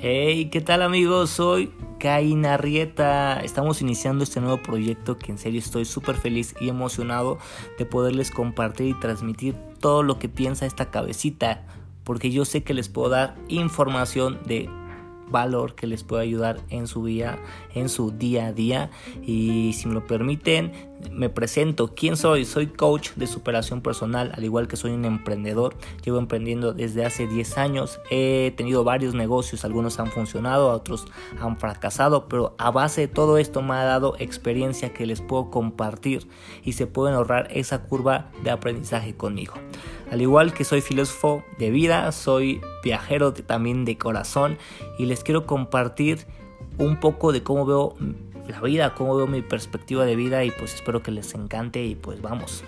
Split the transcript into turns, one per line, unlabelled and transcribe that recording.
Hey, ¿qué tal amigos? Soy Cain Arrieta. Estamos iniciando este nuevo proyecto que en serio estoy súper feliz y emocionado de poderles compartir y transmitir todo lo que piensa esta cabecita. Porque yo sé que les puedo dar información de valor que les pueda ayudar en su día, en su día a día. Y si me lo permiten, me presento. ¿Quién soy? Soy coach de superación personal, al igual que soy un emprendedor. Llevo emprendiendo desde hace 10 años. He tenido varios negocios, algunos han funcionado, otros han fracasado, pero a base de todo esto me ha dado experiencia que les puedo compartir y se pueden ahorrar esa curva de aprendizaje conmigo. Al igual que soy filósofo de vida, soy viajero también de corazón y les quiero compartir un poco de cómo veo la vida, cómo veo mi perspectiva de vida y pues espero que les encante y pues vamos.